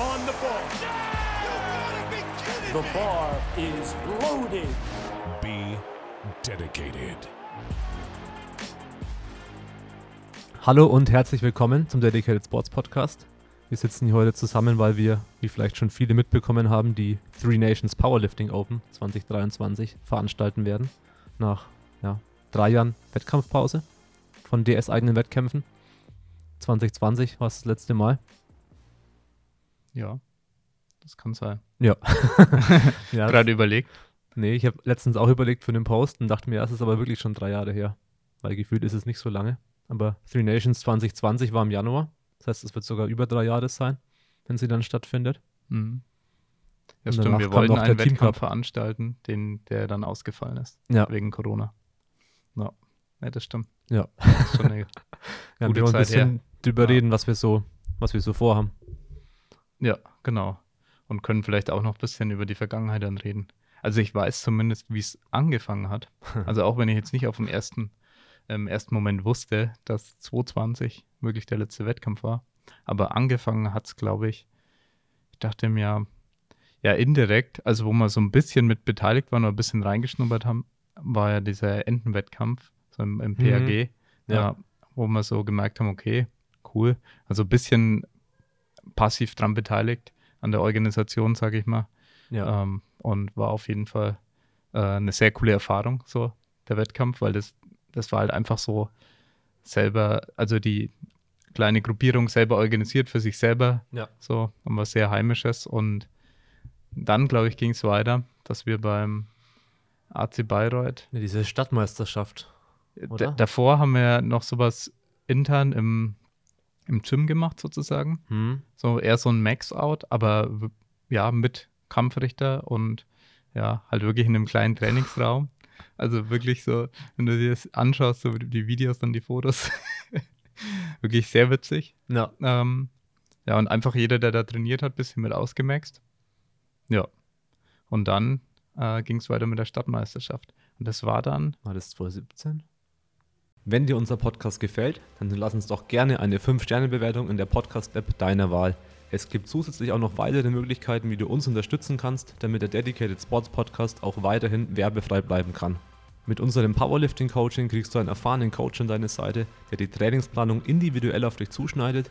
on the ball. The bar is loaded. Be dedicated. Hallo und herzlich willkommen zum Dedicated Sports Podcast. Wir sitzen hier heute zusammen, weil wir, wie vielleicht schon viele mitbekommen haben, die Three Nations Powerlifting Open 2023 veranstalten werden. Nach ja, drei Jahren Wettkampfpause von DS-eigenen Wettkämpfen. 2020 war es das letzte Mal. Ja, das kann sein. Ja. ja Gerade überlegt. Nee, ich habe letztens auch überlegt für den Post und dachte mir, ja, es ist aber wirklich schon drei Jahre her. Weil gefühlt ist es nicht so lange. Aber Three Nations 2020 war im Januar. Das heißt, es wird sogar über drei Jahre sein, wenn sie dann stattfindet. Mhm. Ja, Und stimmt. Wir wollten einen Wettkampf veranstalten, den, der dann ausgefallen ist. Ja. Wegen Corona. Ja, ja das stimmt. Ja. Das ist schon eine, Ja, Gute wir wollen ein Zeit her. bisschen drüber Ja. reden, was wir so, was wir so vorhaben. Ja, genau. Und können vielleicht auch noch ein bisschen über die Vergangenheit dann reden. Also ich weiß zumindest, wie es angefangen hat. Also auch wenn ich jetzt nicht auf dem ersten, im ersten Moment wusste, dass 2020 wirklich der letzte Wettkampf war. Aber angefangen hat es, glaube ich, ich dachte mir, ja, ja, indirekt, also wo wir so ein bisschen mit beteiligt waren oder ein bisschen reingeschnuppert haben, war ja dieser Entenwettkampf so im, im PAG, Ja. ja. wo wir so gemerkt haben, okay, cool. Also ein bisschen passiv dran beteiligt an der Organisation, sage ich mal. Ja. Ähm, und war auf jeden Fall äh, eine sehr coole Erfahrung, so der Wettkampf, weil das, das war halt einfach so selber, also die kleine Gruppierung selber organisiert für sich selber, Ja. so und was sehr Heimisches. Und dann, glaube ich, ging es weiter, dass wir beim AC Bayreuth, Ja, diese Stadtmeisterschaft. D- davor haben wir noch sowas intern im, im Gym gemacht, sozusagen. Hm. So eher so ein Max-Out, aber ja, mit Kampfrichter und ja, halt wirklich in einem kleinen Trainingsraum. Also wirklich so, wenn du dir das anschaust, so die Videos, dann die Fotos, wirklich sehr witzig. Ja. Ähm, ja, und einfach jeder, der da trainiert hat, bisschen mit ausgemaxt. Ja. Und dann äh, ging es weiter mit der Stadtmeisterschaft. Und das war dann, War das 2017? Wenn dir unser Podcast gefällt, dann lass uns doch gerne eine 5-Sterne-Bewertung in der Podcast-App deiner Wahl. Es gibt zusätzlich auch noch weitere Möglichkeiten, wie du uns unterstützen kannst, damit der Dedicated Sports Podcast auch weiterhin werbefrei bleiben kann. Mit unserem Powerlifting-Coaching kriegst du einen erfahrenen Coach an deine Seite, der die Trainingsplanung individuell auf dich zuschneidet,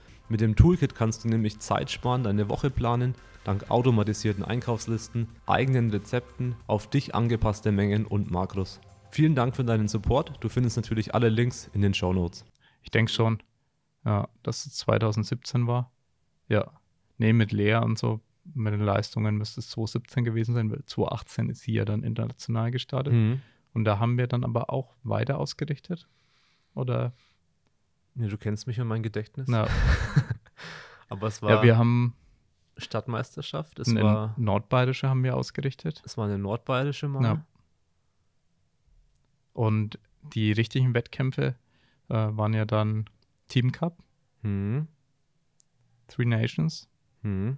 Mit dem Toolkit kannst du nämlich Zeit sparen, deine Woche planen, dank automatisierten Einkaufslisten, eigenen Rezepten, auf dich angepasste Mengen und Makros. Vielen Dank für deinen Support. Du findest natürlich alle Links in den Show Notes. ich denke schon, ja, dass es 2017 war. Ja. Nee, mit Lea und so, mit den Leistungen müsste es 2017 gewesen sein, weil 2018 ist sie ja dann international gestartet. Und da haben wir dann aber auch weiter ausgerichtet. Oder? Ja, du kennst mich und mein Gedächtnis. Na, Aber es war ja, wir haben Stadtmeisterschaft. Es eine war, Nordbayerische haben wir ausgerichtet. es war eine nordbayerische Mal. Ja. Und die richtigen Wettkämpfe äh, waren ja dann Team Cup, Hm. Three Nations, Hm.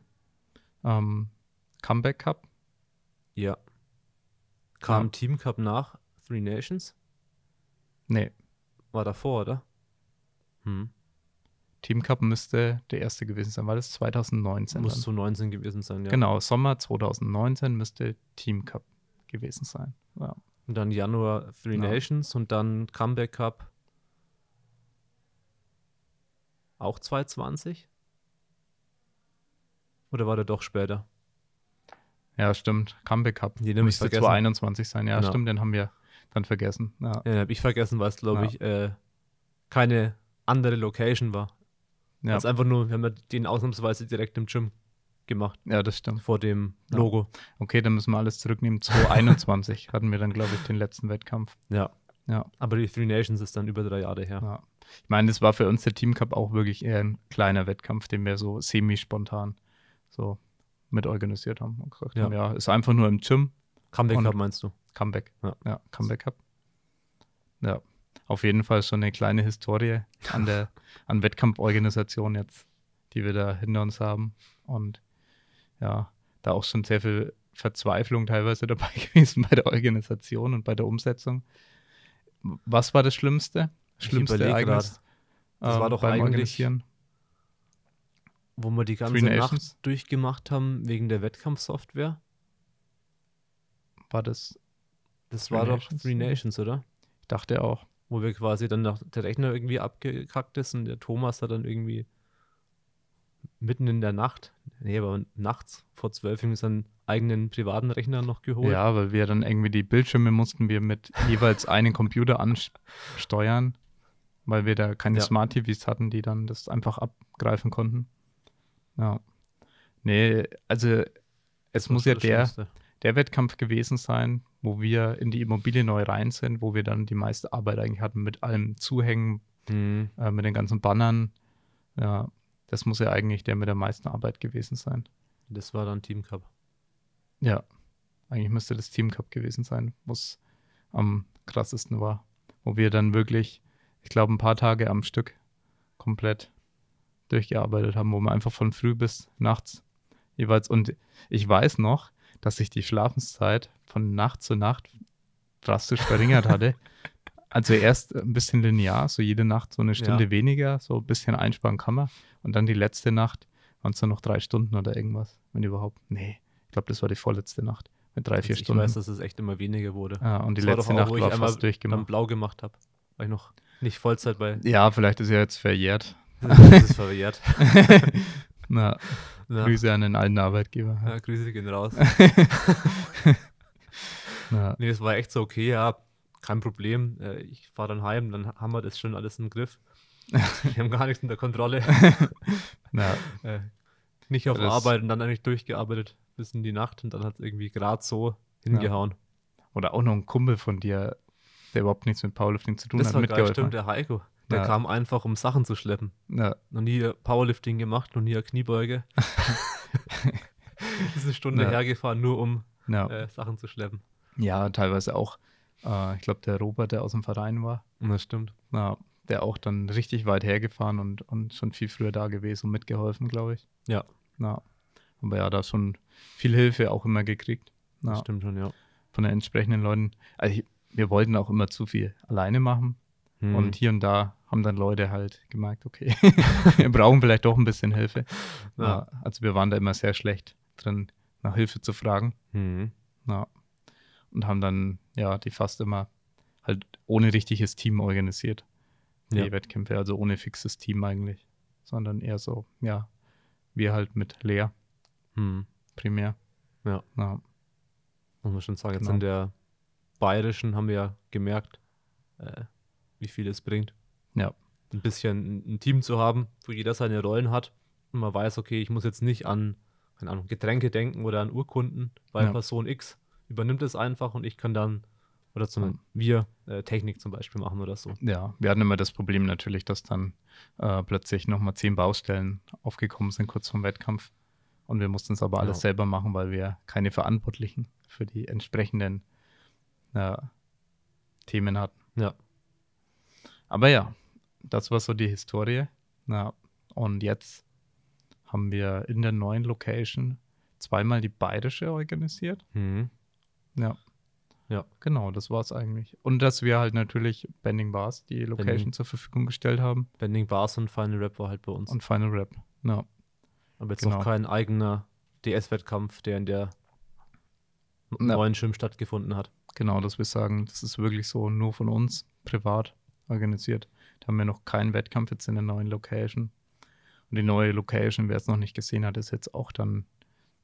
ähm, Comeback Cup. Ja. Kam Ja. Team Cup nach Three Nations? Nee, War davor, oder? Hm. Team Cup müsste der erste gewesen sein, weil es 2019 Muss dann. so 19 gewesen sein, ja. Genau, Sommer 2019 müsste Team Cup gewesen sein. Ja. Und dann Januar Three Ja. Nations und dann Comeback Cup. Auch 2020? Oder war der doch später? ja, stimmt. Comeback Cup. Den müsste vergessen. 2021 sein. Ja, Genau. stimmt, den haben wir dann vergessen. Ja. Ja, den habe ich vergessen, weil es, glaube Ja. ich, äh, keine andere Location war. Ja, Also einfach nur, wir haben ja den ausnahmsweise direkt im Gym gemacht, ja, das stimmt. vor dem Ja. Logo. Okay, dann müssen wir alles zurücknehmen. 2021 hatten wir dann, glaube ich, den letzten Wettkampf. Ja. Ja. Aber die Three Nations ist dann über drei Jahre her. Ja. Ich meine, das war für uns der Team Cup auch wirklich eher ein kleiner Wettkampf, den wir so semi-spontan so mit organisiert haben und gesagt Ja. haben, ja, ist einfach nur im Gym, Comeback Cup meinst du? Comeback. Ja. Ja, Comeback Cup. Ja, auf jeden Fall schon eine kleine Historie an der an Wettkampforganisation jetzt, die wir da hinter uns haben. Und ja, da auch schon sehr viel Verzweiflung teilweise dabei gewesen bei der Organisation und bei der Umsetzung. Was war das Schlimmste? Schlimmste Ereignis? Das war ähm, doch beim eigentlich- Organisieren? Wo wir die ganze Nacht durchgemacht haben wegen der Wettkampfsoftware. War das, Das Three war Nations? doch Three Nations, oder? ich dachte auch. Wo wir quasi dann nach, der Rechner irgendwie abgekackt ist und der Thomas hat dann irgendwie mitten in der Nacht, nee, aber nachts vor zwölf irgendwie seinen eigenen privaten Rechner noch geholt. Ja, weil wir dann irgendwie die Bildschirme mussten wir mit jeweils einem Computer ansteuern, weil wir da keine Ja. Smart TVs hatten, die dann das einfach abgreifen konnten. Ja. Nee, also es Das muss ja der, der Wettkampf gewesen sein, wo wir in die Immobilie neu rein sind, wo wir dann die meiste Arbeit eigentlich hatten mit allem Zuhängen, Mhm. äh, mit den ganzen Bannern. Ja, das muss ja eigentlich der mit der meisten Arbeit gewesen sein. Das war dann Team Cup. Ja, eigentlich müsste das Team Cup gewesen sein, wo es am krassesten war. Wo wir dann wirklich, ich glaube, ein paar Tage am Stück komplett durchgearbeitet haben, wo wir einfach von früh bis nachts jeweils. Und ich weiß noch, dass sich die Schlafenszeit von Nacht zu Nacht drastisch verringert hatte. Also erst ein bisschen linear, so jede Nacht so eine Stunde Ja. weniger, so ein bisschen einsparen kann man. Und dann die letzte Nacht waren es dann noch drei Stunden oder irgendwas, wenn überhaupt. Nee, ich glaube, das war die vorletzte Nacht mit drei, vier Also ich Stunden. weiß, dass es echt immer weniger wurde. ja, und die Das war letzte doch auch, Nacht ich war fast Dann durchgemacht. blau gemacht habe. War ich noch nicht Vollzeit bei. Ja, vielleicht ist ja jetzt verjährt. das ist verwehrt. Na, Ja. Grüße an den alten Arbeitgeber. Ja, Grüße gehen raus. Ja, Nee, es war echt so, okay, ja, kein Problem. Äh, Ich fahre dann heim, dann haben wir das schon alles im Griff. Wir haben gar nichts in der Kontrolle. na, Äh, Nicht auf Das- Arbeit und dann eigentlich durchgearbeitet bis in die Nacht und dann hat es irgendwie gerade so hingehauen. Oder auch noch ein Kumpel von dir, der überhaupt nichts mit Powerlifting zu tun Das hat, war geil, mitgeholfen. stimmt, der Heiko. Der Ja. kam einfach, um Sachen zu schleppen. Ja, Noch nie Powerlifting gemacht, noch nie Kniebeuge. ist eine Stunde Ja. hergefahren, nur um ja. äh, Sachen zu schleppen. ja, teilweise auch. Äh, ich glaube, der Robert, der aus dem Verein war, Das stimmt. na, der auch dann richtig weit hergefahren und, und schon viel früher da gewesen und mitgeholfen, glaube ich. Ja, Na, aber ja, da schon viel Hilfe auch immer gekriegt. das Na, stimmt schon, ja. von den entsprechenden Leuten. Also ich, wir wollten auch immer zu viel alleine machen. Hm. Und hier und da haben dann Leute halt gemerkt, okay, wir brauchen vielleicht doch ein bisschen Hilfe. Ja. Also wir waren da immer sehr schlecht drin, nach Hilfe zu fragen. Hm. Ja. Und haben dann, ja, die fast immer halt ohne richtiges Team organisiert. Die Ja. Wettkämpfe, also ohne fixes Team eigentlich. Sondern eher so, ja, wir halt mit Lea Hm. primär. Ja. Ja, Muss man schon sagen, jetzt Genau. in der bayerischen haben wir ja gemerkt, äh, wie viel es bringt. Ja, Ein bisschen ein, Team zu haben, wo jeder seine Rollen hat und man weiß, okay, ich muss jetzt nicht an, keine Ahnung, Getränke denken oder an Urkunden, weil Ja. Person X übernimmt es einfach und ich kann dann, oder zum, wir äh, Technik zum Beispiel machen oder so. ja, wir hatten immer das Problem natürlich, dass dann äh, plötzlich nochmal zehn Baustellen aufgekommen sind kurz vom Wettkampf. Und wir mussten es aber alles Ja. selber machen, weil wir keine Verantwortlichen für die entsprechenden äh, Themen hatten. Ja. Aber ja, das war so die Historie. Na, und jetzt haben wir in der neuen Location zweimal die bayerische organisiert. Mhm. Ja. Ja. Genau, das war es eigentlich. Und dass wir halt natürlich Bending Bars die Location Bending. zur Verfügung gestellt haben Bending Bars und Final Rap war halt bei uns. und Final Rap. Ja. Aber jetzt genau. noch kein eigener DS-Wettkampf, der in der Ja. neuen Schirm stattgefunden hat. Genau, dass wir sagen, das ist wirklich so nur von uns privat organisiert. Da haben wir noch keinen Wettkampf jetzt in der neuen Location. Und die neue Location, wer es noch nicht gesehen hat, ist jetzt auch dann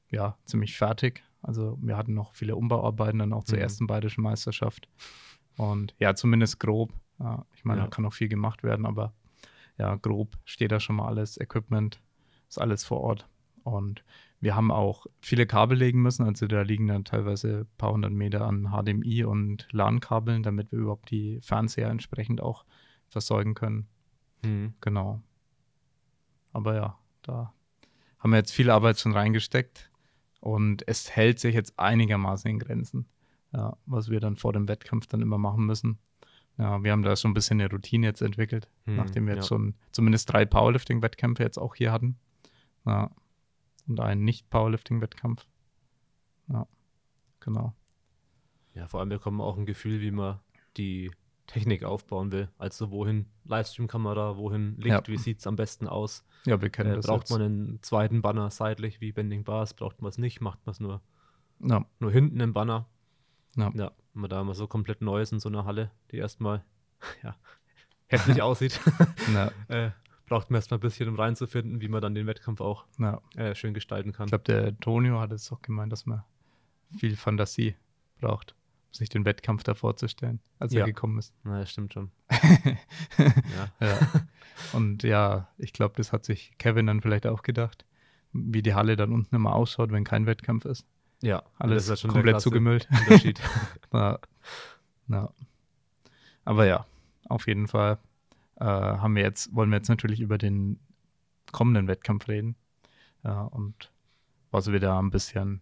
ja ziemlich fertig. Also wir hatten noch viele Umbauarbeiten dann auch zur Mhm. ersten bayerischen Meisterschaft. Und ja, zumindest grob. Ja, ich meine, Ja. da kann noch viel gemacht werden, aber ja, grob steht da schon mal alles, Equipment ist alles vor Ort. Und wir haben auch viele Kabel legen müssen, also da liegen dann teilweise ein paar hundert Meter an HDMI und LAN-Kabeln, damit wir überhaupt die Fernseher entsprechend auch versorgen können. Mhm. Genau. Aber ja, da haben wir jetzt viel Arbeit schon reingesteckt und es hält sich jetzt einigermaßen in Grenzen, ja, was wir dann vor dem Wettkampf dann immer machen müssen. Ja, wir haben da schon ein bisschen eine Routine jetzt entwickelt, Hm, nachdem wir jetzt ja. schon zumindest drei Powerlifting-Wettkämpfe jetzt auch hier hatten. Ja, und einen Nicht-Powerlifting-Wettkampf. Ja, genau. Ja, vor allem bekommen wir auch ein Gefühl, wie man die Technik aufbauen will. Also wohin Livestream-Kamera, wohin Licht, Ja. wie sieht es am besten aus? Ja, wir kennen Äh, das braucht jetzt. man einen zweiten Banner seitlich wie Bending Bars? Braucht man es nicht? Macht man es nur, ja, nur hinten im Banner? Ja. ja, wenn man da immer so komplett neu ist in so einer Halle, die erstmal ja, hässlich aussieht, äh, braucht man erstmal ein bisschen, um reinzufinden, wie man dann den Wettkampf auch äh, schön gestalten kann. Ich glaube, der Tonio hat es auch gemeint, dass man viel Fantasie braucht, sich den Wettkampf da vorzustellen, als Ja. er gekommen ist. Na, das stimmt schon. ja. Ja. Und ja, ich glaube, das hat sich Kevin dann vielleicht auch gedacht, wie die Halle dann unten immer ausschaut, wenn kein Wettkampf ist. ja, Alles das ist schon komplett zugemüllt. Unterschied. Ja. Ja. Aber ja, auf jeden Fall äh, haben wir jetzt, wollen wir jetzt natürlich über den kommenden Wettkampf reden. Ja, und was wir da ein bisschen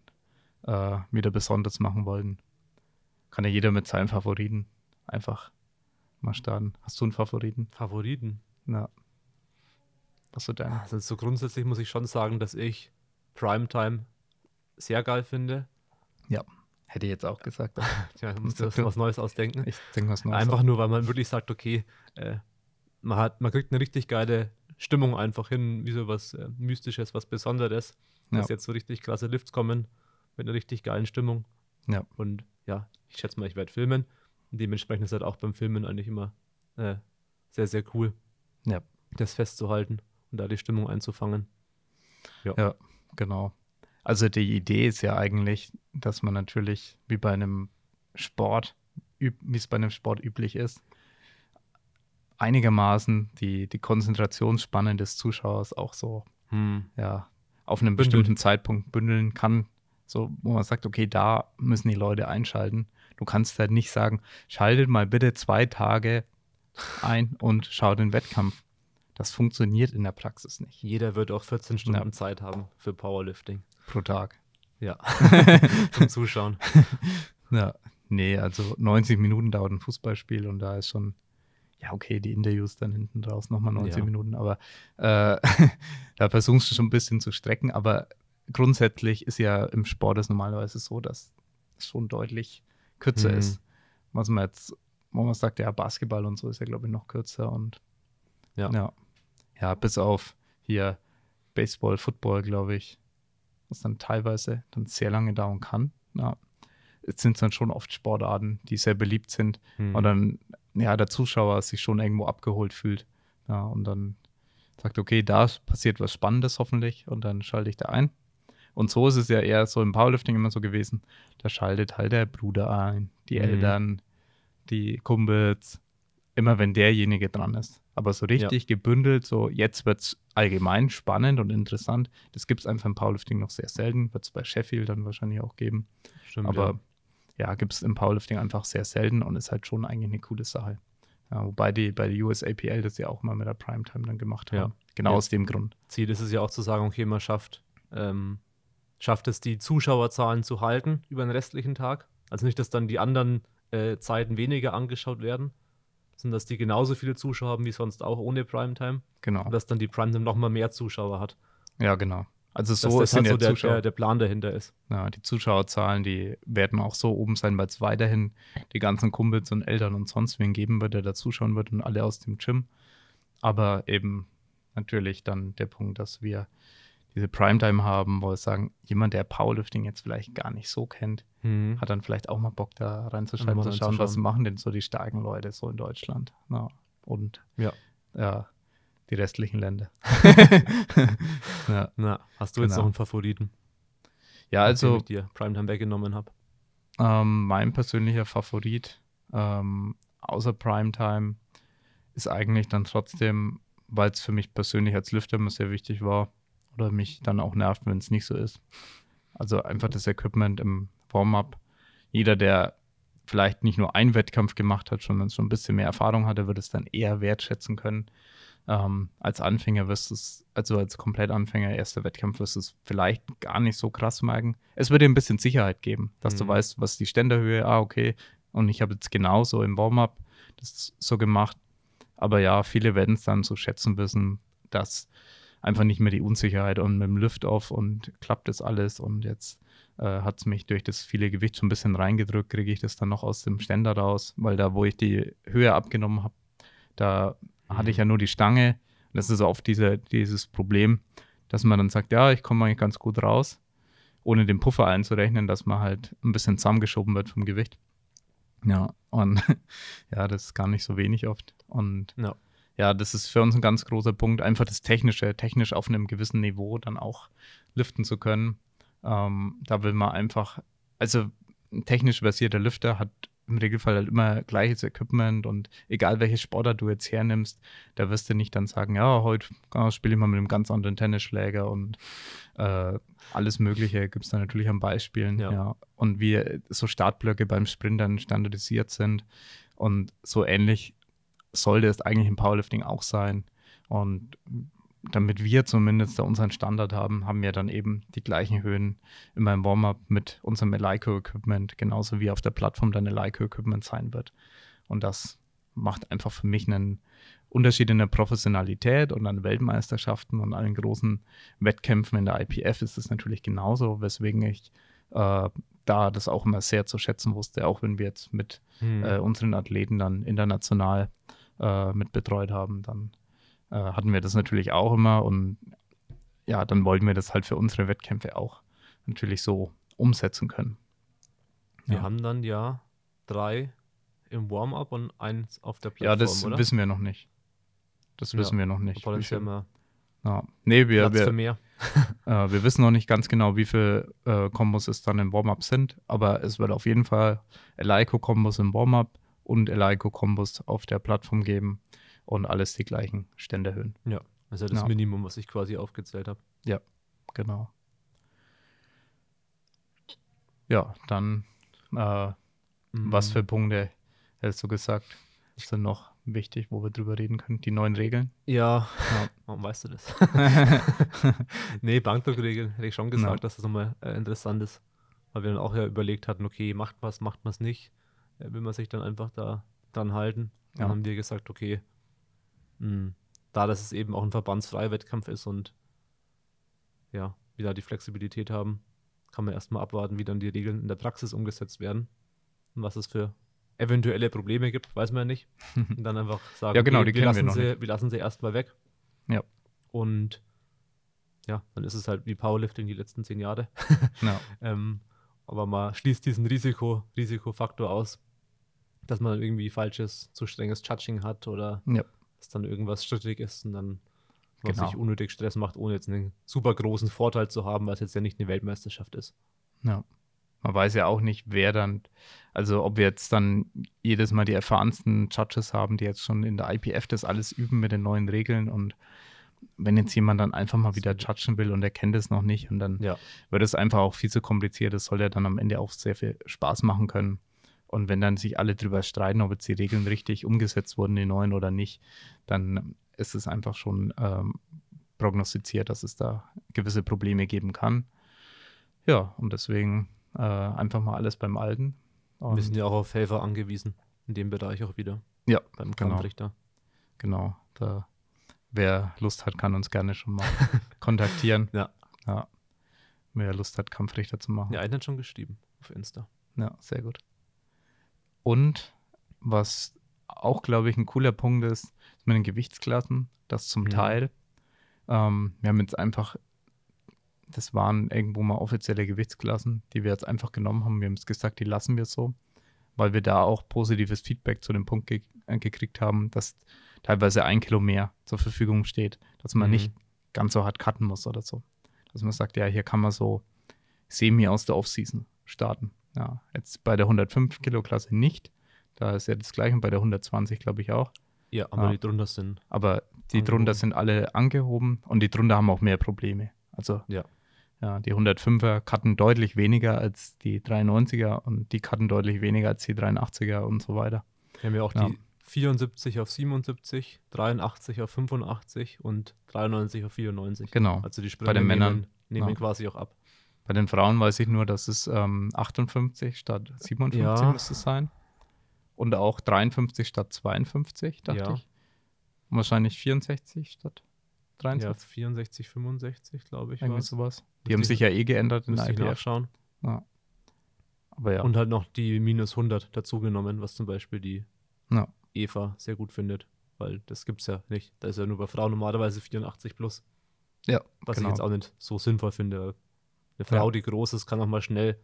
äh, wieder besonders machen wollen. Kann ja jeder mit seinem Favoriten einfach mal starten. Hast du einen Favoriten? Favoriten. Ja. Was so dein? Also so grundsätzlich muss ich schon sagen, dass ich Primetime sehr geil finde. Hätte ich jetzt auch gesagt. Tja, Sag du. was Neues ausdenken. Ich denke was Neues. Einfach nur, weil man wirklich sagt, okay, äh, man, hat, man kriegt eine richtig geile Stimmung einfach hin, wie so was äh, Mystisches, was Besonderes. Dass Ja. jetzt so richtig krasse Lifts kommen mit einer richtig geilen Stimmung. Ja. Und ja, ich schätze mal, ich werde filmen. Und dementsprechend ist halt auch beim Filmen eigentlich immer äh, sehr, sehr cool, Ja. das festzuhalten und da die Stimmung einzufangen. Ja, genau. Also die Idee ist ja eigentlich, dass man natürlich wie bei einem Sport, wie es bei einem Sport üblich ist, einigermaßen die, die Konzentrationsspanne des Zuschauers auch so ja, auf einem Bündelt. bestimmten Zeitpunkt bündeln kann. So, wo man sagt, okay, da müssen die Leute einschalten. Du kannst halt nicht sagen, schaltet mal bitte zwei Tage ein und schau den Wettkampf. Das funktioniert in der Praxis nicht. Jeder wird auch 14 Stunden Ja. Zeit haben für Powerlifting. Pro Tag. Ja. Zum Zuschauen. Ja, nee, also 90 Minuten dauert ein Fußballspiel und da ist schon, ja, okay, die Interviews dann hinten draus nochmal 90 Ja. Minuten, aber äh, da versuchst du schon ein bisschen zu strecken, aber grundsätzlich ist ja im Sport es normalerweise so, dass es schon deutlich kürzer Mhm. ist. Was man jetzt, wo man sagt, ja, Basketball und so ist ja, glaube ich, noch kürzer und Ja. ja, ja bis auf hier Baseball, Football, glaube ich, was dann teilweise dann sehr lange dauern kann. Ja. Es sind dann schon oft Sportarten, die sehr beliebt sind Hm. und dann ja der Zuschauer sich schon irgendwo abgeholt fühlt. Ja, und dann sagt, okay, da passiert was Spannendes hoffentlich und dann schalte ich da ein. Und so ist es ja eher so im Powerlifting immer so gewesen. Da schaltet halt der Bruder ein, die Mhm. Eltern, die Kumpels, immer wenn derjenige dran ist. Aber so richtig gebündelt, so jetzt wird es allgemein spannend und interessant. Das gibt es einfach im Powerlifting noch sehr selten. Wird es bei Sheffield dann wahrscheinlich auch geben. Stimmt, Aber ja, gibt es im Powerlifting einfach sehr selten und ist halt schon eigentlich eine coole Sache. Ja, wobei die bei der USAPL das ja auch mal mit der Primetime dann gemacht Ja. haben. Genau Ja. aus dem Grund. Ziel ist es ja auch zu sagen, okay, man schafft, ähm, schafft es, die Zuschauerzahlen zu halten über den restlichen Tag. Also nicht, dass dann die anderen äh, Zeiten weniger angeschaut werden, sondern dass die genauso viele Zuschauer haben wie sonst auch ohne Primetime. Genau. Und dass dann die Primetime nochmal mehr Zuschauer hat. Ja, genau. Also Dass so das sind halt so der, der, der Plan dahinter ist. Ja, die Zuschauerzahlen, die werden auch so oben sein, weil es weiterhin die ganzen Kumpels und Eltern und sonst wen geben wird, der da zuschauen wird und alle aus dem Gym. Aber eben natürlich dann der Punkt, dass wir diese Primetime haben, wo wir sagen, jemand, der Powerlifting jetzt vielleicht gar nicht so kennt, hat dann vielleicht auch mal Bock da reinzuschreiben, zu schauen, was machen denn so die starken Leute so in Deutschland. Ja, und Ja. ja, die restlichen Länder. ja. Na, hast du jetzt Genau. noch einen Favoriten? ja, also ich dir Primetime weggenommen habe. Ähm, mein persönlicher Favorit, ähm, außer Primetime, ist eigentlich dann trotzdem weil es für mich persönlich als Lüfter immer sehr wichtig war oder mich dann auch nervt, wenn es nicht so ist. Also einfach das Equipment im Warm-up. Jeder, der vielleicht nicht nur einen Wettkampf gemacht hat, sondern schon ein bisschen mehr Erfahrung hatte, wird es dann eher wertschätzen können. Ähm, als Anfänger wirst du es, also als Komplettanfänger, erster Wettkampf wirst du es vielleicht gar nicht so krass merken. Es wird dir ein bisschen Sicherheit geben, dass Mhm. du weißt, was die Ständerhöhe, ah, okay, und ich habe jetzt genauso im Warm-up das so gemacht. Aber ja, viele werden es dann so schätzen wissen, dass einfach nicht mehr die Unsicherheit und mit dem Lift-Off und klappt das alles und jetzt äh, hat es mich durch das viele Gewicht schon ein bisschen reingedrückt, kriege ich das dann noch aus dem Ständer raus, weil da, wo ich die Höhe abgenommen habe, da hatte ich ja nur die Stange. Das ist oft diese, dieses Problem, dass man dann sagt, ja, ich komme eigentlich ganz gut raus, ohne den Puffer einzurechnen, dass man halt ein bisschen zusammengeschoben wird vom Gewicht. Ja, und ja, das ist gar nicht so wenig oft. Und Ja. Ja, das ist für uns ein ganz großer Punkt, einfach das Technische, technisch auf einem gewissen Niveau dann auch liften zu können. Ähm, da will man einfach, also ein technisch versierter Lüfter hat im Regelfall halt immer gleiches Equipment und egal welche Sportart du jetzt hernimmst, da wirst du nicht dann sagen, ja, heute äh, spiele ich mal mit einem ganz anderen Tennisschläger und äh, alles Mögliche gibt es da natürlich an Beispielen. Ja. Ja. Und wie so Startblöcke beim Sprintern standardisiert sind und so ähnlich sollte es eigentlich im Powerlifting auch sein. Und damit wir zumindest da unseren Standard haben, haben wir dann eben die gleichen Höhen immer im Warm-up mit unserem Eleiko-Equipment, genauso wie auf der Plattform dann Eleiko-Equipment sein wird. Und das macht einfach für mich einen Unterschied in der Professionalität und an Weltmeisterschaften und allen großen Wettkämpfen in der IPF ist es natürlich genauso, weswegen ich äh, da das auch immer sehr zu schätzen wusste, auch wenn wir jetzt mit Hm. äh, unseren Athleten dann international äh, mit betreut haben, dann äh, hatten wir das natürlich auch immer und ja, dann wollten wir das halt für unsere Wettkämpfe auch natürlich so umsetzen können. Wir ja. haben dann ja drei im Warm-up und eins auf der Ja, Plattform, das oder? wissen wir noch nicht. Das Ja, wissen wir noch nicht. wie viel- mal ja. Nee, wir, Platz für wir, mehr. äh, wir wissen noch nicht ganz genau, wie viele äh, Kombos es dann im Warm-up sind, aber es wird auf jeden Fall Eleiko-Kombos im Warm-up und Eleiko-Kombos auf der Plattform geben und alles die gleichen. Ja, das ist ja das Ja. Minimum, was ich quasi aufgezählt habe. Genau. Ja, dann, äh, was Mhm. für Punkte hättest du gesagt, sind noch wichtig, wo wir drüber reden können? Die neuen Regeln? Ja, Ja. warum weißt du das? nee, Bankdruckregeln hätte ich schon gesagt, dass das nochmal äh, interessant ist. Weil wir dann auch ja überlegt hatten, okay, macht man es, macht man es nicht. Äh, will man sich dann einfach da dran halten. Dann Ja. haben wir gesagt, okay, mh, da das es eben auch ein verbandsfreier Wettkampf ist und ja, wir da die Flexibilität haben, kann man erstmal abwarten, wie dann die Regeln in der Praxis umgesetzt werden und was es für eventuelle Probleme gibt, weiß man ja nicht. Und dann einfach sagen, Ja, genau, okay, die wir, wir lassen noch sie, nicht. wir lassen sie erstmal weg. Ja. Und ja, dann ist es halt wie Powerlifting die letzten zehn Jahre. ja. ähm, aber man schließt diesen Risiko, Risikofaktor aus, dass man irgendwie falsches, zu strenges Judging hat oder Ja. dass dann irgendwas strittig ist und dann man Genau. sich unnötig Stress macht, ohne jetzt einen super großen Vorteil zu haben, weil es jetzt ja nicht eine Weltmeisterschaft ist. Ja. Man weiß ja auch nicht, wer dann, also ob wir jetzt dann jedes Mal die erfahrensten Judges haben, die jetzt schon in der IPF das alles üben mit den neuen Regeln und wenn jetzt jemand dann einfach mal wieder judgen will und er kennt es noch nicht und dann Ja. wird es einfach auch viel zu kompliziert. Das soll ja dann am Ende auch sehr viel Spaß machen können. Und wenn dann sich alle drüber streiten, ob jetzt die Regeln richtig umgesetzt wurden, die neuen oder nicht, dann ist es einfach schon ähm, prognostiziert, dass es da gewisse Probleme geben kann. Ja, und deswegen äh, einfach mal alles beim Alten. Und, Wir sind ja auch auf Helfer angewiesen, in dem Bereich auch wieder, ja, beim Genau. Kampfrichter. genau. Da, wer Lust hat, kann uns gerne schon mal kontaktieren. Ja. ja. Wer Lust hat, Kampfrichter zu machen. Ja, einer hat schon geschrieben auf Insta. Ja, sehr gut. Und was auch, glaube ich, ein cooler Punkt ist, ist mit den Gewichtsklassen, das zum Mhm. Teil. Ähm, wir haben jetzt einfach, das waren irgendwo mal offizielle Gewichtsklassen, die wir jetzt einfach genommen haben. Wir haben jetzt gesagt, die lassen wir so, weil wir da auch positives Feedback zu dem Punkt ge äh, gekriegt haben, dass teilweise ein Kilo mehr zur Verfügung steht, dass man Mhm. nicht ganz so hart cutten muss oder so. Dass man sagt, ja, hier kann man so semi aus der Offseason starten. Ja, jetzt bei der 105 Kilo Klasse nicht. Da ist ja das gleiche und bei der 120 glaube ich auch. Ja, aber Ja. die drunter sind. Aber Die drunter Angehoben. sind alle angehoben und die drunter haben auch mehr Probleme. Also Ja. ja, die 105er cutten deutlich weniger als die 93er und die cutten deutlich weniger als die 83er und so weiter. Wir haben ja auch Ja. die 74 auf 77, 83 auf 85 und 93 auf 94. Genau. Also die Sprünge den Männern, nehmen, nehmen ja. quasi auch ab. Bei den Frauen weiß ich nur, dass es ähm, 58 statt 57 Ja. müsste es sein. Und auch 53 statt 52, dachte Ja. ich. Und wahrscheinlich 64 statt Ja, 63. 64, 65, glaube ich. irgendwie war's. sowas. Die Müsste haben ich- sich ja eh geändert in ich IPF. nachschauen. Ja. Aber ja. Und halt noch die minus 100 dazugenommen, was zum Beispiel die ja. Eva sehr gut findet. Weil das gibt es ja nicht. Da ist ja nur bei Frauen normalerweise 84 plus. ja, Was genau. ich jetzt auch nicht so sinnvoll finde. Eine Frau, Ja. die groß ist, kann auch mal schnell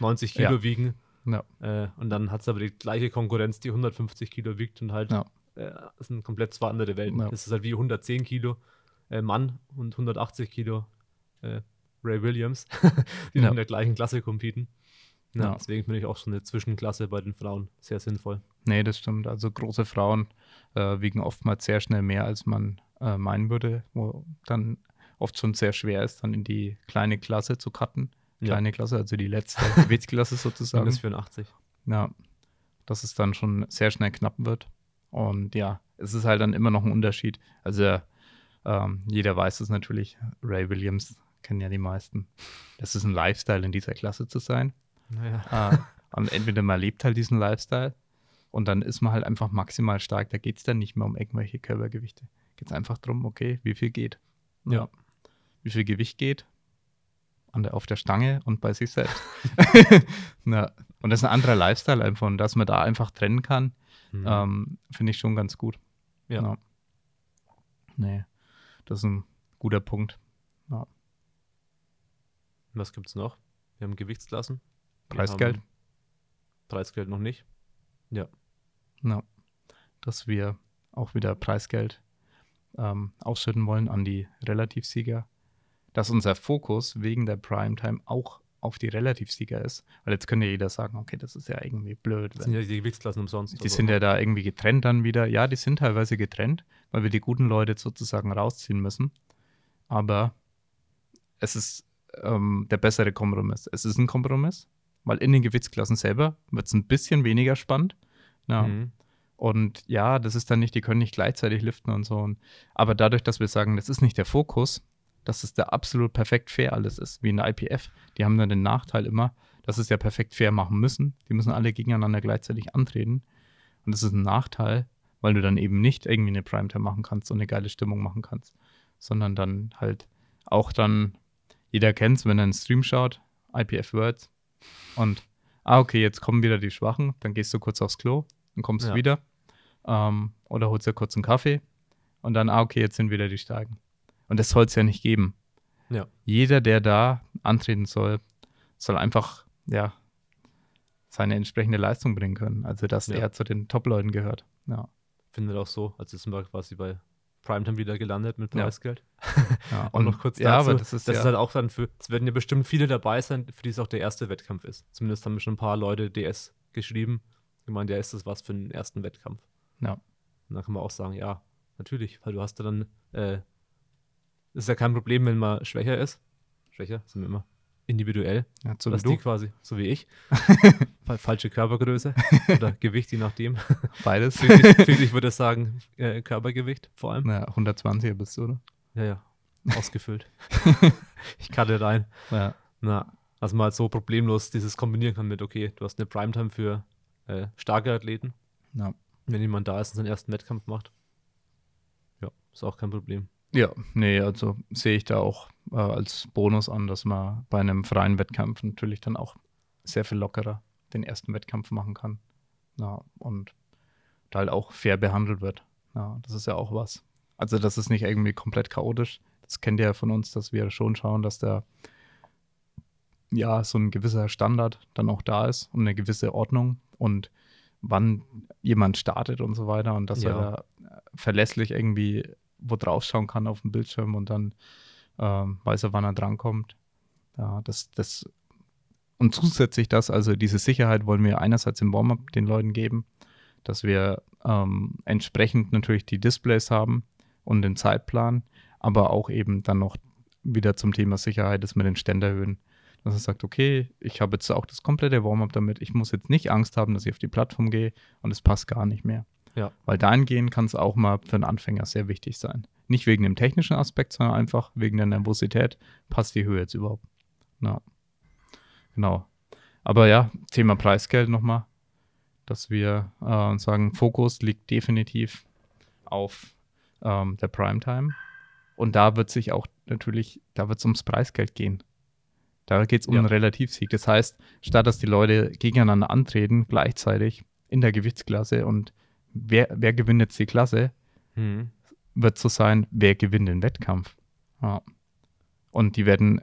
90 Kilo Ja. wiegen. Ja. Äh, und dann hat sie aber die gleiche Konkurrenz, die 150 Kilo wiegt und halt, äh, das sind komplett zwei andere Welten. Das ist halt wie 110 Kilo äh, Mann und 180 Kilo äh, Ray Williams, die in der gleichen Klasse competen. Ja. Deswegen finde ich auch so eine Zwischenklasse bei den Frauen sehr sinnvoll. Nee, das stimmt. Also große Frauen äh, wiegen oftmals sehr schnell mehr, als man äh, meinen würde, wo dann oft schon sehr schwer ist, dann in die kleine Klasse zu cutten. Ja. Kleine Klasse, also die letzte Gewichtsklasse sozusagen. Minus 84. Ja, dass es dann schon sehr schnell knapp wird. Und ja, es ist halt dann immer noch ein Unterschied. Also ähm, jeder weiß es natürlich, Ray Williams kennen ja die meisten. Das ist ein Lifestyle, in dieser Klasse zu sein. Naja. Äh, und entweder man lebt halt diesen Lifestyle und dann ist man halt einfach maximal stark. Da geht es dann nicht mehr um irgendwelche Körpergewichte. Geht es einfach darum, okay, wie viel geht. Ja. Wie viel Gewicht geht an der, auf der Stange und bei sich selbst. ja. Und das ist ein anderer Lifestyle einfach. Und dass man da einfach trennen kann, Mhm. ähm, finde ich schon ganz gut. ja. Nee, das ist ein guter Punkt. Ja. Was gibt es noch? Wir haben Gewichtsklassen. Wir Preisgeld. haben Preisgeld noch nicht. Ja. Ja, dass wir auch wieder Preisgeld ähm, ausschütten wollen an die Relativsieger. Dass unser Fokus wegen der Primetime auch auf die Relativsieger ist. Weil jetzt könnte ja jeder sagen, okay, das ist ja irgendwie blöd. Das sind ja die Gewichtsklassen umsonst. die also- sind ja da irgendwie getrennt dann wieder. Ja, die sind teilweise getrennt, weil wir die guten Leute sozusagen rausziehen müssen. Aber es ist ähm, der bessere Kompromiss. Es ist ein Kompromiss, weil in den Gewichtsklassen selber wird es ein bisschen weniger spannend. Ja. Mhm. Und ja, das ist dann nicht, die können nicht gleichzeitig liften und so. Aber dadurch, dass wir sagen, das ist nicht der Fokus, dass es da absolut perfekt fair alles ist, wie in der IPF, die haben dann den Nachteil immer, dass es ja perfekt fair machen müssen. Die müssen alle gegeneinander gleichzeitig antreten. Und das ist ein Nachteil, weil du dann eben nicht irgendwie eine Primetime machen kannst und eine geile Stimmung machen kannst, sondern dann halt auch dann, jeder kennt es, wenn er einen Stream schaut, IPF Words und ah, okay, jetzt kommen wieder die Schwachen, dann gehst du kurz aufs Klo, dann kommst Ja. du wieder ähm, oder holst dir kurz einen Kaffee und dann, ah, okay, jetzt sind wieder die Starken. Und das soll es ja nicht geben. Ja. Jeder, der da antreten soll, soll einfach, ja, seine entsprechende Leistung bringen können. Also, dass Ja. er zu den Top-Leuten gehört. Ja. Findet auch so. Also jetzt sind wir quasi bei Primetime wieder gelandet mit Ja. Preisgeld. ja. Und noch kurz ja, dazu. aber das ist ja, halt auch dann für, es werden ja bestimmt viele dabei sein, für die es auch der erste Wettkampf ist. Zumindest haben schon ein paar Leute DS geschrieben. gemeint, ja, ist das was für den ersten Wettkampf? Ja. Und dann kann man auch sagen, ja, natürlich, weil du hast ja dann, äh, ist ja kein Problem, wenn man schwächer ist. Schwächer sind wir immer individuell. ja, so wie dass du. die quasi, so wie ich. Fa- Falsche Körpergröße oder Gewicht, je nachdem. Beides. Friedrich würde sagen, äh, Körpergewicht vor allem. Ja, 120er bist du, oder? Ja, ja, ausgefüllt. ich karte rein. Ja. Na, dass man halt so problemlos dieses kombinieren kann mit, okay, du hast eine Primetime für äh, starke Athleten. Ja. Wenn jemand da ist und seinen ersten Wettkampf macht. Ja, ist auch kein Problem. Ja, nee, also sehe ich da auch äh, als Bonus an, dass man bei einem freien Wettkampf natürlich dann auch sehr viel lockerer den ersten Wettkampf machen kann. Ja, und da halt auch fair behandelt wird. Ja, das ist ja auch was. Also das ist nicht irgendwie komplett chaotisch. Das kennt ihr ja von uns, dass wir schon schauen, dass da ja so ein gewisser Standard dann auch da ist und eine gewisse Ordnung und wann jemand startet und so weiter und dass Ja. er da verlässlich irgendwie wo drauf schauen kann auf dem Bildschirm und dann ähm, weiß er, wann er drankommt. Ja, das, das und zusätzlich das, also diese Sicherheit wollen wir einerseits im Warm-up den Leuten geben, dass wir ähm, entsprechend natürlich die Displays haben, und den Zeitplan, aber auch eben dann noch wieder zum Thema Sicherheit, dass wir den Ständer erhöhen. Dass er sagt, okay, ich habe jetzt auch das komplette Warm-up damit. Ich muss jetzt nicht Angst haben, dass ich auf die Plattform gehe und es passt gar nicht mehr. Ja. Weil dahingehend kann es auch mal für einen Anfänger sehr wichtig sein. Nicht wegen dem technischen Aspekt, sondern einfach wegen der Nervosität. Passt die Höhe jetzt überhaupt? Ja. Genau. Aber ja, Thema Preisgeld nochmal, dass wir äh, sagen, Fokus liegt definitiv auf ähm, der Primetime. Und da wird sich auch natürlich, da wird es ums Preisgeld gehen. Da geht es um Ja. einen Relativsieg. Das heißt, statt dass die Leute gegeneinander antreten, gleichzeitig in der Gewichtsklasse und wer, wer gewinnt jetzt die Klasse, Mhm. wird so sein, wer gewinnt den Wettkampf. Ja. Und die werden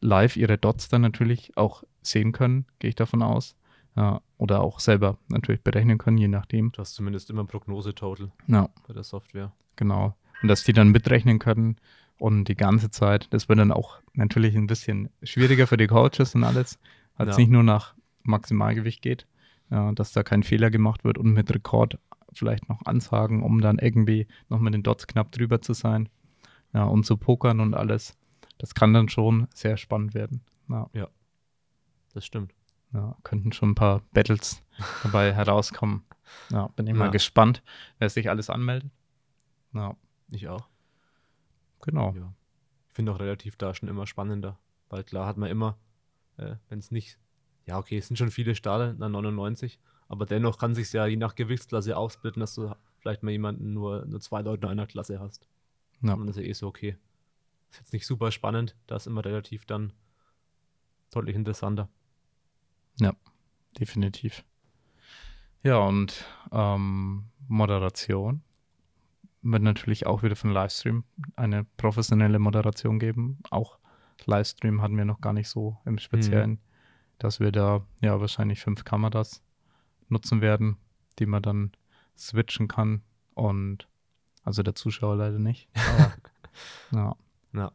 live ihre Dots dann natürlich auch sehen können, gehe ich davon aus. Ja. Oder auch selber natürlich berechnen können, je nachdem. Du hast zumindest immer Prognose-Total Ja. bei der Software. Genau. Und dass die dann mitrechnen können und die ganze Zeit, das wird dann auch natürlich ein bisschen schwieriger für die Coaches und alles, als Ja. es nicht nur nach Maximalgewicht geht, dass da kein Fehler gemacht wird und mit Rekord vielleicht noch ansagen, um dann irgendwie noch mit den Dots knapp drüber zu sein ja, und zu pokern und alles. Das kann dann schon sehr spannend werden. Ja, Das stimmt. ja, könnten schon ein paar Battles dabei herauskommen. Ja, bin ich mal Ja. gespannt, wer sich alles anmeldet. Ja, Ich auch. genau. Ja. Ich finde auch relativ da schon immer spannender. Weil klar hat man immer, äh, wenn es nicht, ja, okay, es sind schon viele Stale, dann 99, aber dennoch kann sich ja je nach Gewichtsklasse aufsplitten, dass du vielleicht mal jemanden nur, nur zwei Leute in einer Klasse hast. Ja. Und das ist ja eh so okay. Ist jetzt nicht super spannend, da ist immer relativ dann deutlich interessanter. Definitiv. Ja, und ähm, Moderation wird natürlich auch wieder von Livestream eine professionelle Moderation geben. Auch Livestream hatten wir noch gar nicht so im Speziellen, dass wir da ja wahrscheinlich fünf Kameras nutzen werden, die man dann switchen kann und also der Zuschauer leider nicht. Aber, ja, Ja,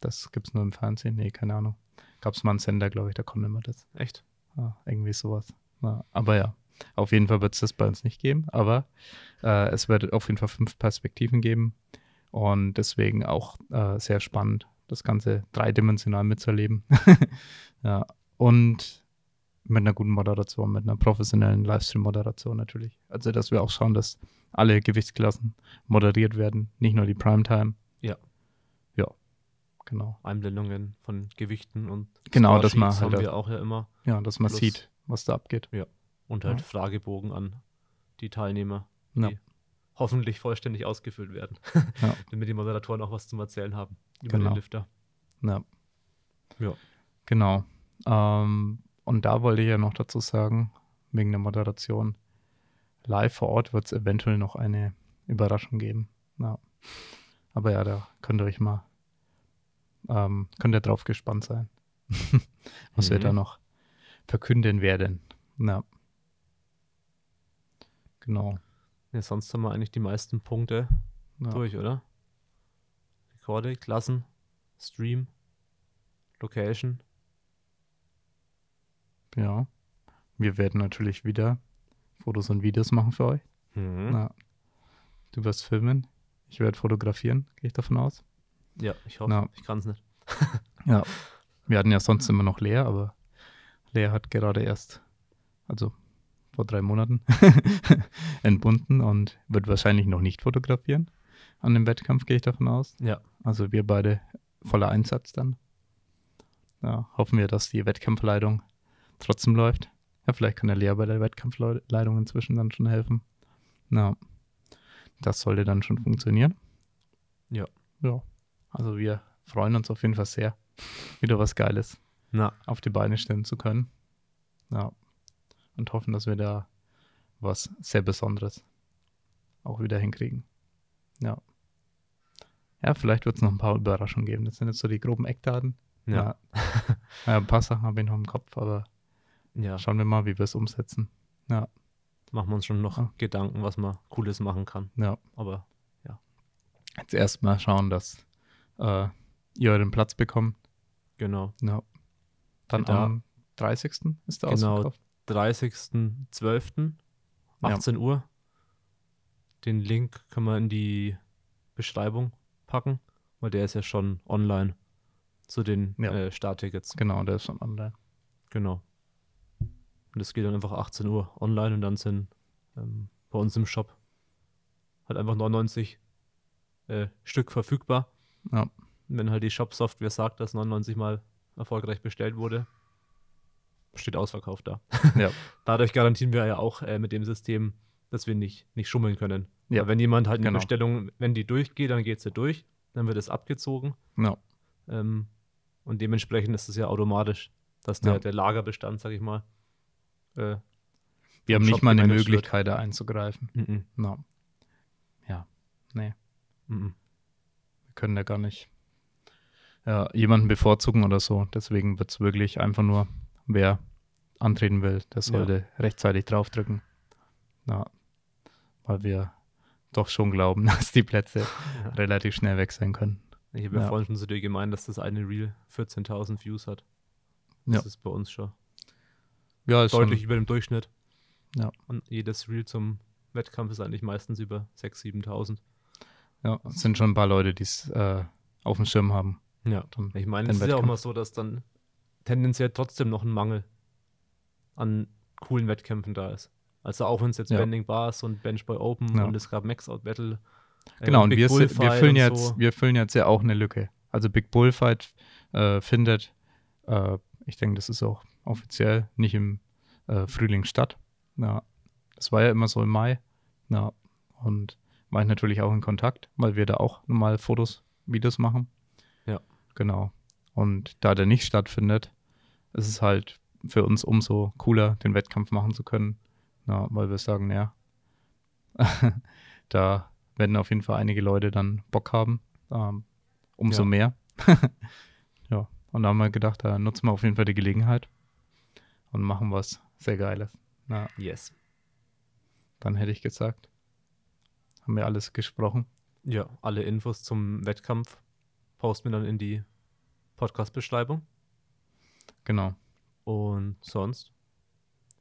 das gibt es nur im Fernsehen. Nee, keine Ahnung. Gab es mal einen Sender, glaube ich, da konnte man das. echt? Ja, irgendwie sowas. Ja, aber ja, auf jeden Fall wird es das bei uns nicht geben, aber äh, es wird auf jeden Fall fünf Perspektiven geben und deswegen auch äh, sehr spannend, das Ganze dreidimensional mitzuerleben. ja, und mit einer guten Moderation, mit einer professionellen Livestream-Moderation natürlich. Also, dass wir auch schauen, dass alle Gewichtsklassen moderiert werden, nicht nur die Primetime. Ja. Ja, genau. Einblendungen von Gewichten und Genau, dass man halt haben wir auch ja immer. Ja, dass man Plus- sieht, was da abgeht. Und halt Ja. Fragebogen an die Teilnehmer, die Ja. hoffentlich vollständig ausgefüllt werden. Ja. Damit die Moderatoren auch was zum Erzählen haben über Genau. den Lifter. Ja. Ja. Genau. Ähm, und da wollte ich ja noch dazu sagen, wegen der Moderation, live vor Ort wird es eventuell noch eine Überraschung geben. Ja. Aber ja, da könnt ihr euch mal, ähm, könnt ihr drauf gespannt sein, was wir Mhm. da noch verkünden werden. Ja. Genau. Ja, sonst haben wir eigentlich die meisten Punkte Ja. durch, oder? Rekorde, Klassen, Stream, Location. Ja. Wir werden natürlich wieder Fotos und Videos machen für euch. Mhm. Ja. Du wirst filmen, ich werde fotografieren, gehe ich davon aus. Ja, ich hoffe, Ja. ich kann es nicht. Ja. Wir hatten ja sonst immer noch Lea, aber Lea hat gerade erst, also vor drei Monaten, entbunden und wird wahrscheinlich noch nicht fotografieren. An dem Wettkampf gehe ich davon aus. Ja, Also wir beide voller Einsatz dann. Ja, hoffen wir, dass die Wettkampfleitung trotzdem läuft. Ja, vielleicht kann der Lea bei der Wettkampfleitung inzwischen dann schon helfen. Na, das sollte dann schon funktionieren. Ja. Ja. Also wir freuen uns auf jeden Fall sehr, wieder was Geiles na, auf die Beine stellen zu können. Ja. Und hoffen, dass wir da was sehr Besonderes auch wieder hinkriegen. Ja. Ja, vielleicht wird es noch ein paar Überraschungen geben. Das sind jetzt so die groben Eckdaten. ja, Ja, ja ein paar Sachen habe ich noch im Kopf, aber ja. schauen wir mal, wie wir es umsetzen. Ja, Machen wir uns schon noch Ja. Gedanken, was man Cooles machen kann. ja. Aber Jetzt erstmal schauen, dass äh, ihr euren Platz bekommt. genau, Ja. Dann Da- am 30. ist der Genau. ausverkauft. 30.12. 18 Uhr. Den Link können wir in die Podcast-Beschreibung packen, weil der ist ja schon online zu den Ja. äh, Starttickets. Genau, der ist schon online. Genau. Und das geht dann einfach 18 Uhr online und dann sind ähm, bei uns im Shop halt einfach 99 äh, Stück verfügbar. Ja. Und wenn halt die Shop-Software sagt, dass 99 Mal erfolgreich bestellt wurde, steht ausverkauft da. Ja. Dadurch garantieren wir ja auch äh, mit dem System, dass wir nicht, nicht schummeln können. Ja, wenn jemand halt eine genau. Bestellung, wenn die durchgeht, dann geht sie durch, dann wird es abgezogen. Ja. Ähm, und dementsprechend ist es ja automatisch, dass der, Ja. der Lagerbestand, sag ich mal, äh, Wir haben Shop nicht mal eine gemanagt wird. Möglichkeit, da einzugreifen. mhm, Ja. Ja. Nee, mhm. wir können da gar nicht ja, jemanden bevorzugen oder so. Deswegen wird es wirklich einfach nur, wer antreten will, der sollte rechtzeitig draufdrücken. Ja. Weil wir doch schon glauben, dass die Plätze Ja. relativ schnell weg sein können. Ich habe ja Ja. vorhin schon zu dir gemeint, dass das eine Reel 14.000 Views hat. Das Ja. ist bei uns schon Ja, ist deutlich schon, über dem Durchschnitt. Ja. Und jedes Reel zum Wettkampf ist eigentlich meistens über 6.000, 7.000. ja, es sind schon ein paar Leute, die es äh, auf dem Schirm haben. Ja. Dann Ich meine, es ist ja auch mal so, dass dann tendenziell trotzdem noch ein Mangel an coolen Wettkämpfen da ist. Also auch wenn es jetzt Ja. Bending Bars und Bench Boy Open Ja. und es gab Max Out Battle. äh, Genau, und Big wir, wir, füllen und jetzt, so. wir füllen jetzt ja auch eine Lücke. Also Big Bullfight äh, findet, äh, ich denke, das ist auch offiziell nicht im äh, Frühling statt. Ja, das war ja immer so im Mai. Ja, und war ich natürlich auch in Kontakt, weil wir da auch normal Fotos, Videos machen. Ja. Genau. Und da der nicht stattfindet, ist es halt für uns umso cooler, den Wettkampf machen zu können. Ja, weil wir sagen, ja, da werden auf jeden Fall einige Leute dann Bock haben. Ähm, umso Ja. mehr. ja, und da haben wir gedacht, da nutzen wir auf jeden Fall die Gelegenheit und machen was sehr Geiles. Na, Yes. dann hätte ich gesagt, haben wir alles gesprochen. Ja, alle Infos zum Wettkampf posten wir dann in die Podcast-Beschreibung. Genau. Und sonst,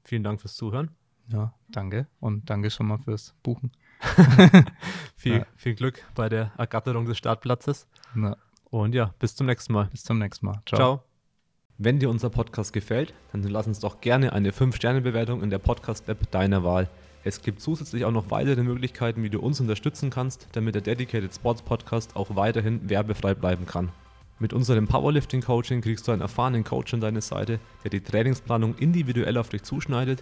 vielen Dank fürs Zuhören. Ja, danke. Und danke schon mal fürs Buchen. Viel, Ja. viel Glück bei der Ergatterung des Startplatzes. Na, Und ja, bis zum nächsten Mal. bis zum nächsten Mal. Ciao. Ciao. Wenn dir unser Podcast gefällt, dann lass uns doch gerne eine 5-Sterne-Bewertung in der Podcast-App deiner Wahl. Es gibt zusätzlich auch noch weitere Möglichkeiten, wie du uns unterstützen kannst, damit der Dedicated Sports Podcast auch weiterhin werbefrei bleiben kann. Mit unserem Powerlifting Coaching kriegst du einen erfahrenen Coach an deine Seite, der die Trainingsplanung individuell auf dich zuschneidet,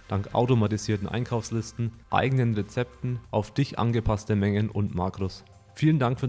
dank automatisierten Einkaufslisten, eigenen Rezepten, auf dich angepasste Mengen und Makros. Vielen Dank für